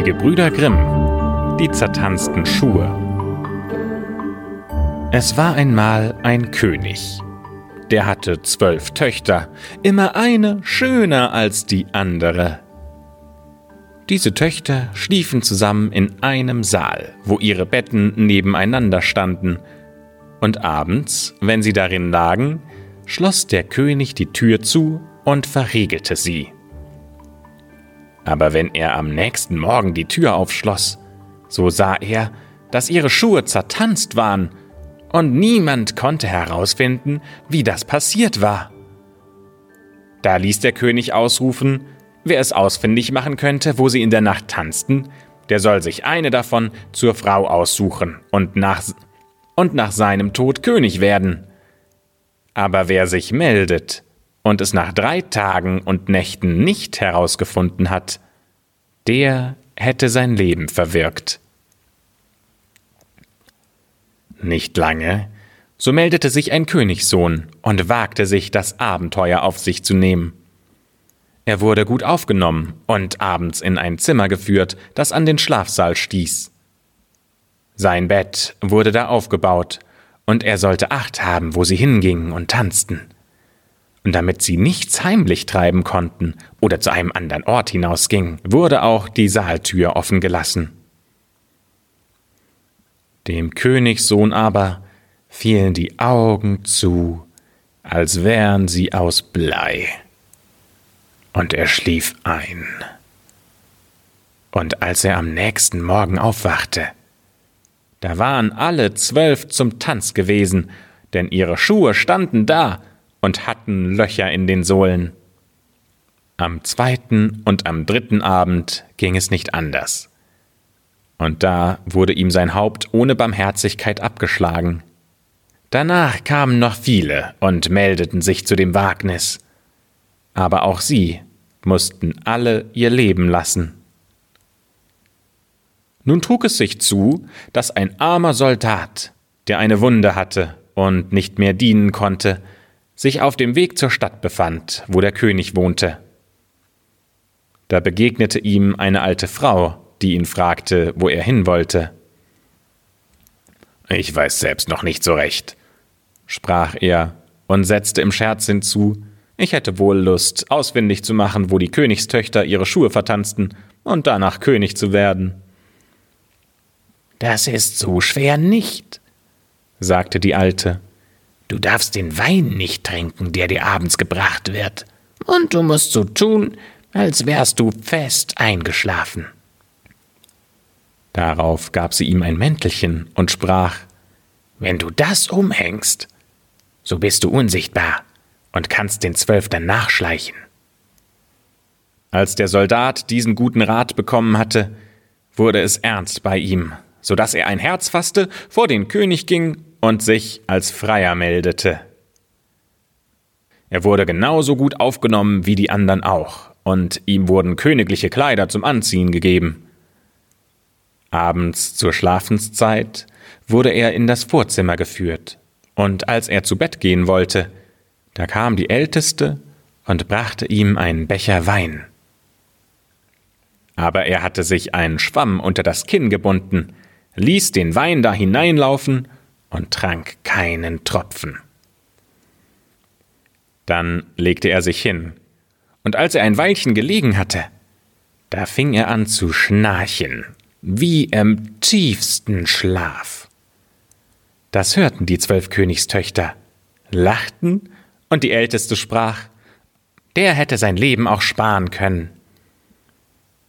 Die Gebrüder Grimm. Die zertanzten Schuhe. Es war einmal ein König. Der hatte zwölf Töchter, immer eine schöner als die andere. Diese Töchter schliefen zusammen in einem Saal, wo ihre Betten nebeneinander standen, und abends, wenn sie darin lagen, schloss der König die Tür zu und verriegelte sie. Aber wenn er am nächsten Morgen die Tür aufschloss, so sah er, dass ihre Schuhe zertanzt waren, und niemand konnte herausfinden, wie das passiert war. Da ließ der König ausrufen, wer es ausfindig machen könnte, wo sie in der Nacht tanzten, der soll sich eine davon zur Frau aussuchen und nach, und nach seinem Tod König werden. Aber wer sich meldet, und es nach drei Tagen und Nächten nicht herausgefunden hat, der hätte sein Leben verwirkt. Nicht lange, so meldete sich ein Königssohn und wagte sich, das Abenteuer auf sich zu nehmen. Er wurde gut aufgenommen und abends in ein Zimmer geführt, das an den Schlafsaal stieß. Sein Bett wurde da aufgebaut, und er sollte Acht haben, wo sie hingingen und tanzten. Und damit sie nichts heimlich treiben konnten oder zu einem anderen Ort hinausgingen, wurde auch die Saaltür offen gelassen. Dem Königssohn aber fielen die Augen zu, als wären sie aus Blei. Und er schlief ein. Und als er am nächsten Morgen aufwachte, da waren alle zwölf zum Tanz gewesen, denn ihre Schuhe standen da und hatten Löcher in den Sohlen. Am zweiten und am dritten Abend ging es nicht anders. Und da wurde ihm sein Haupt ohne Barmherzigkeit abgeschlagen. Danach kamen noch viele und meldeten sich zu dem Wagnis. Aber auch sie mussten alle ihr Leben lassen. Nun trug es sich zu, dass ein armer Soldat, der eine Wunde hatte und nicht mehr dienen konnte, sich auf dem Weg zur Stadt befand, wo der König wohnte. Da begegnete ihm eine alte Frau, die ihn fragte, wo er hin wollte. Ich weiß selbst noch nicht so recht, sprach er und setzte im Scherz hinzu, ich hätte wohl Lust, ausfindig zu machen, wo die Königstöchter ihre Schuhe vertanzten und danach König zu werden. Das ist so schwer nicht, sagte die Alte. Du darfst den Wein nicht trinken, der dir abends gebracht wird, und du musst so tun, als wärst du fest eingeschlafen. Darauf gab sie ihm ein Mäntelchen und sprach Wenn du das umhängst, so bist du unsichtbar und kannst den Zwölf dann nachschleichen. Als der Soldat diesen guten Rat bekommen hatte, wurde es ernst bei ihm, so dass er ein Herz fasste, vor den König ging und sich als Freier meldete. Er wurde genauso gut aufgenommen wie die anderen auch, und ihm wurden königliche Kleider zum Anziehen gegeben. Abends zur Schlafenszeit wurde er in das Vorzimmer geführt, und als er zu Bett gehen wollte, da kam die Älteste und brachte ihm einen Becher Wein. Aber er hatte sich einen Schwamm unter das Kinn gebunden, ließ den Wein da hineinlaufen und trank keinen Tropfen. Dann legte er sich hin, und als er ein Weilchen gelegen hatte, da fing er an zu schnarchen, wie im tiefsten Schlaf. Das hörten die zwölf Königstöchter, lachten, und die älteste sprach, der hätte sein Leben auch sparen können.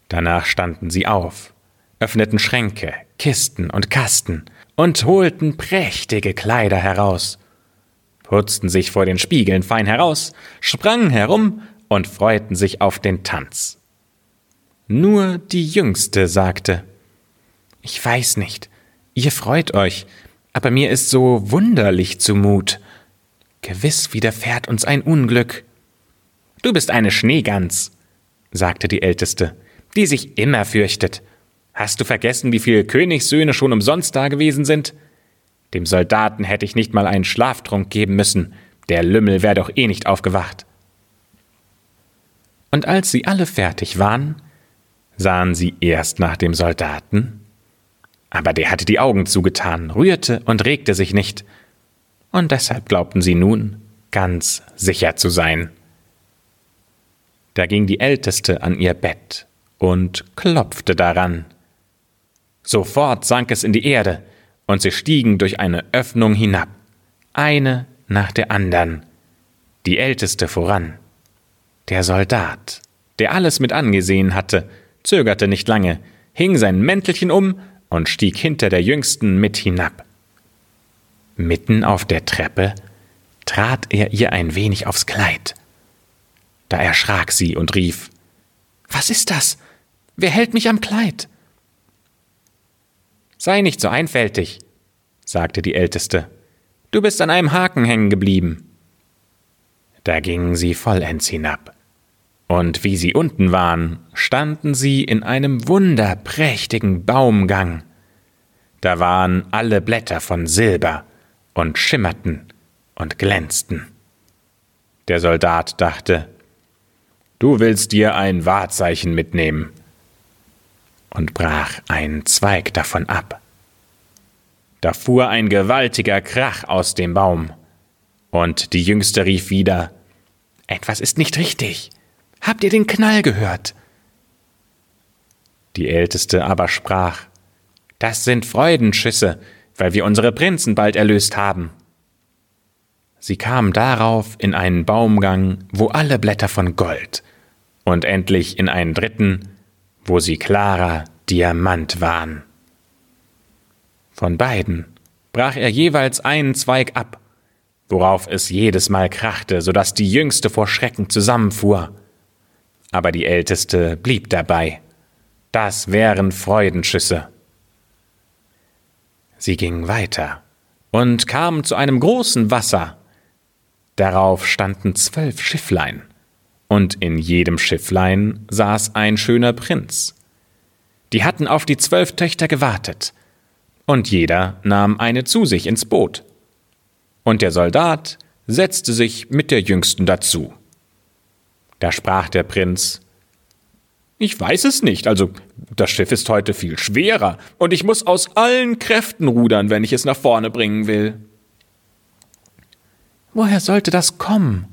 Danach standen sie auf, öffneten Schränke, Kisten und Kasten und holten prächtige Kleider heraus, putzten sich vor den Spiegeln fein heraus, sprangen herum und freuten sich auf den Tanz. Nur die Jüngste sagte Ich weiß nicht, ihr freut euch, aber mir ist so wunderlich zumut. Gewiss widerfährt uns ein Unglück. Du bist eine Schneegans, sagte die Älteste, die sich immer fürchtet Hast du vergessen, wie viele Königssöhne schon umsonst da gewesen sind? Dem Soldaten hätte ich nicht mal einen Schlaftrunk geben müssen. Der Lümmel wäre doch eh nicht aufgewacht. Und als sie alle fertig waren, sahen sie erst nach dem Soldaten, aber der hatte die Augen zugetan, rührte und regte sich nicht, und deshalb glaubten sie nun, ganz sicher zu sein. Da ging die Älteste an ihr Bett und klopfte daran. Sofort sank es in die Erde, und sie stiegen durch eine Öffnung hinab, eine nach der andern, die Älteste voran. Der Soldat, der alles mit angesehen hatte, zögerte nicht lange, hing sein Mäntelchen um und stieg hinter der Jüngsten mit hinab. Mitten auf der Treppe trat er ihr ein wenig aufs Kleid. Da erschrak sie und rief Was ist das? Wer hält mich am Kleid? Sei nicht so einfältig, sagte die Älteste. Du bist an einem Haken hängen geblieben. Da gingen sie vollends hinab. Und wie sie unten waren, standen sie in einem wunderprächtigen Baumgang. Da waren alle Blätter von Silber und schimmerten und glänzten. Der Soldat dachte, Du willst dir ein Wahrzeichen mitnehmen, und brach einen Zweig davon ab. Da fuhr ein gewaltiger Krach aus dem Baum, und die Jüngste rief wieder Etwas ist nicht richtig. Habt ihr den Knall gehört? Die Älteste aber sprach Das sind Freudenschüsse, weil wir unsere Prinzen bald erlöst haben. Sie kam darauf in einen Baumgang, wo alle Blätter von Gold, und endlich in einen dritten, wo sie klarer Diamant waren. Von beiden brach er jeweils einen Zweig ab, worauf es jedes Mal krachte, so dass die Jüngste vor Schrecken zusammenfuhr. Aber die Älteste blieb dabei. Das wären Freudenschüsse. Sie ging weiter und kam zu einem großen Wasser. Darauf standen zwölf Schifflein, und in jedem Schifflein saß ein schöner Prinz. Die hatten auf die zwölf Töchter gewartet, und jeder nahm eine zu sich ins Boot. Und der Soldat setzte sich mit der Jüngsten dazu. Da sprach der Prinz Ich weiß es nicht, also das Schiff ist heute viel schwerer, und ich muss aus allen Kräften rudern, wenn ich es nach vorne bringen will. Woher sollte das kommen?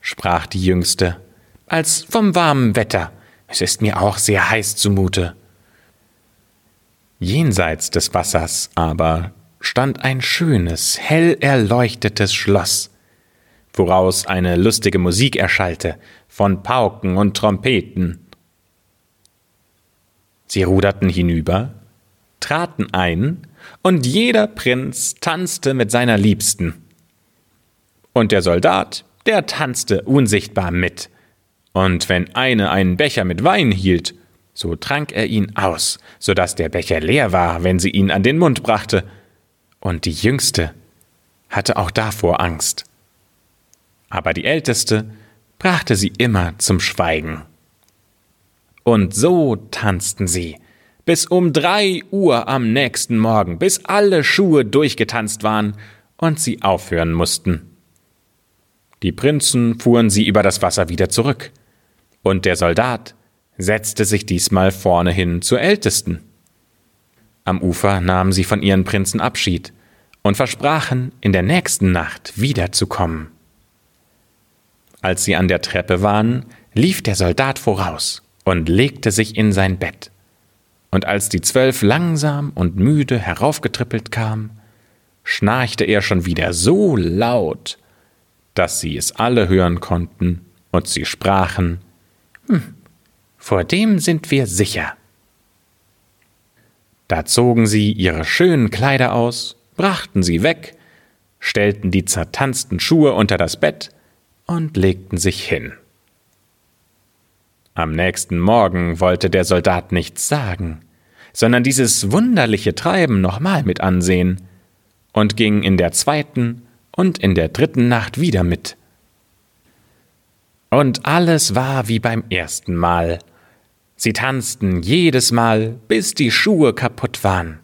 Sprach die Jüngste, als vom warmen Wetter. Es ist mir auch sehr heiß zumute. Jenseits des Wassers aber stand ein schönes, hell erleuchtetes Schloss, woraus eine lustige Musik erschallte von Pauken und Trompeten. Sie ruderten hinüber, traten ein, und jeder Prinz tanzte mit seiner Liebsten. Und der Soldat, der tanzte unsichtbar mit, und wenn eine einen Becher mit Wein hielt, so trank er ihn aus, so dass der Becher leer war, wenn sie ihn an den Mund brachte, und die Jüngste hatte auch davor Angst. Aber die Älteste brachte sie immer zum Schweigen. Und so tanzten sie, bis um drei Uhr am nächsten Morgen, bis alle Schuhe durchgetanzt waren und sie aufhören mussten. Die Prinzen fuhren sie über das Wasser wieder zurück, und der Soldat setzte sich diesmal vorne hin zur Ältesten. Am Ufer nahmen sie von ihren Prinzen Abschied und versprachen, in der nächsten Nacht wiederzukommen. Als sie an der Treppe waren, lief der Soldat voraus und legte sich in sein Bett. Und als die Zwölf langsam und müde heraufgetrippelt kamen, schnarchte er schon wieder so laut, dass sie es alle hören konnten, und sie sprachen, hm, vor dem sind wir sicher. Da zogen sie ihre schönen Kleider aus, brachten sie weg, stellten die zertanzten Schuhe unter das Bett und legten sich hin. Am nächsten Morgen wollte der Soldat nichts sagen, sondern dieses wunderliche Treiben nochmal mit ansehen und ging in der zweiten und in der dritten Nacht wieder mit. Und alles war wie beim ersten Mal, Sie tanzten jedes Mal, bis die Schuhe kaputt waren.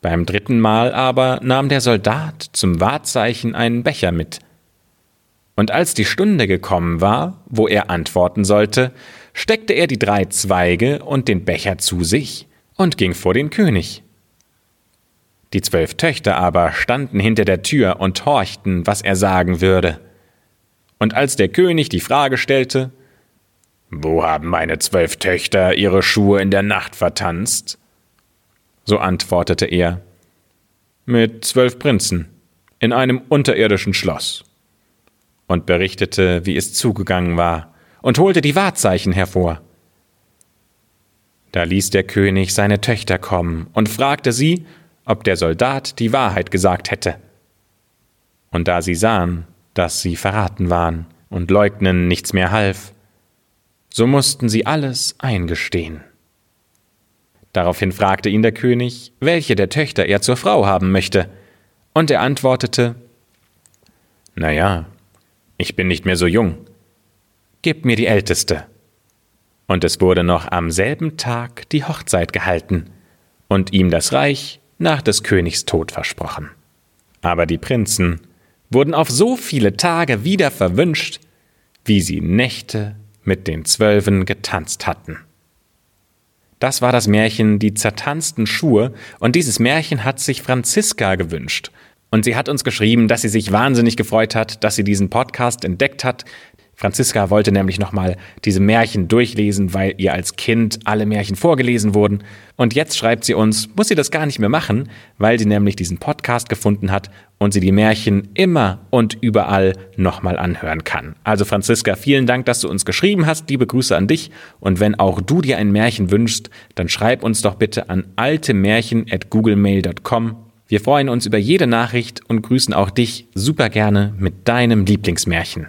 Beim dritten Mal aber nahm der Soldat zum Wahrzeichen einen Becher mit. Und als die Stunde gekommen war, wo er antworten sollte, steckte er die drei Zweige und den Becher zu sich und ging vor den König. Die zwölf Töchter aber standen hinter der Tür und horchten, was er sagen würde. Und als der König die Frage stellte, Wo haben meine zwölf Töchter ihre Schuhe in der Nacht vertanzt? So antwortete er, Mit zwölf Prinzen in einem unterirdischen Schloss. Und berichtete, wie es zugegangen war, und holte die Wahrzeichen hervor. Da ließ der König seine Töchter kommen und fragte sie, ob der Soldat die Wahrheit gesagt hätte. Und da sie sahen, dass sie verraten waren und Leugnen nichts mehr half, so mussten sie alles eingestehen. Daraufhin fragte ihn der König, welche der Töchter er zur Frau haben möchte, und er antwortete Na ja, ich bin nicht mehr so jung. Gib mir die älteste. Und es wurde noch am selben Tag die Hochzeit gehalten und ihm das Reich nach des Königs Tod versprochen. Aber die Prinzen wurden auf so viele Tage wieder verwünscht, wie sie Nächte mit den Zwölfen getanzt hatten. Das war das Märchen Die zertanzten Schuhe, und dieses Märchen hat sich Franziska gewünscht. Und sie hat uns geschrieben, dass sie sich wahnsinnig gefreut hat, dass sie diesen Podcast entdeckt hat, Franziska wollte nämlich nochmal diese Märchen durchlesen, weil ihr als Kind alle Märchen vorgelesen wurden. Und jetzt schreibt sie uns, muss sie das gar nicht mehr machen, weil sie nämlich diesen Podcast gefunden hat und sie die Märchen immer und überall nochmal anhören kann. Also Franziska, vielen Dank, dass du uns geschrieben hast. Liebe Grüße an dich. Und wenn auch du dir ein Märchen wünschst, dann schreib uns doch bitte an altemärchen.googlemail.com. Wir freuen uns über jede Nachricht und grüßen auch dich super gerne mit deinem Lieblingsmärchen.